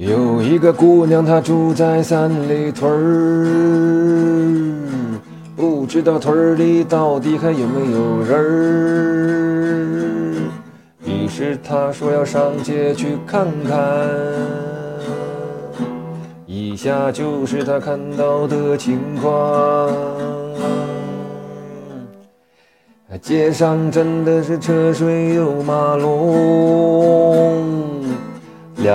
有一个姑娘，她住在三里屯儿，不知道屯儿里到底还有没有人儿。于是她说要上街去看看，以下就是她看到的情况。街上真的是车水又马龙。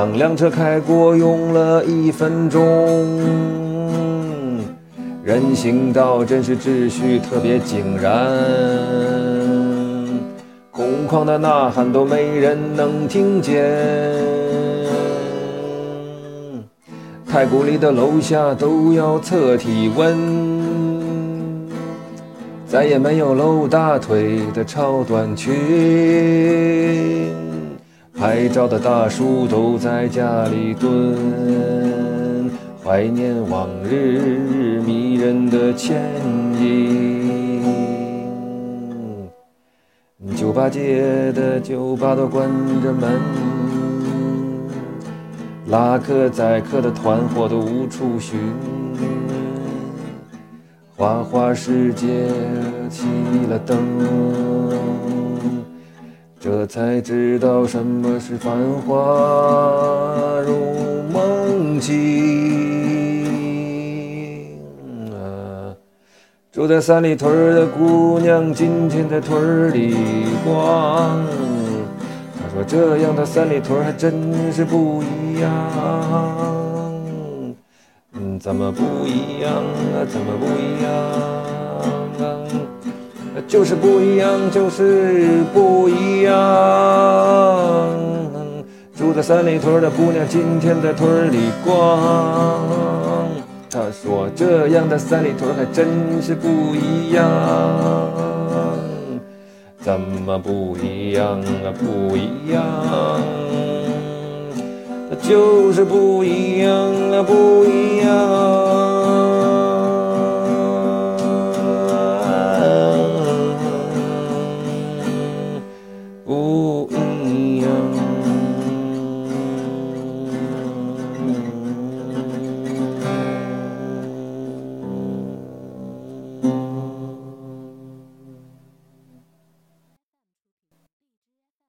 两辆车开过，用了一分钟。人行道真是秩序特别井然，空旷的呐喊都没人能听见。太古里的楼下都要测体温，再也没有露大腿的超短裙。拍照的大叔都在家里蹲，怀念往日迷人的倩影。酒吧街的酒吧都关着门，拉客载客的团伙都无处寻。花花世界熄了灯。这才知道什么是繁华如梦境啊！住在三里屯的姑娘今天在屯里逛，她说这样的三里屯还真是不一样。嗯，怎么不一样啊？怎么不一样啊？就是不一样，就是不一样。住在三里屯的姑娘今天在屯里逛，她说这样的三里屯还真是不一样。怎么不一样啊？不一样，就是不一样啊！不一样。Oh, yeah.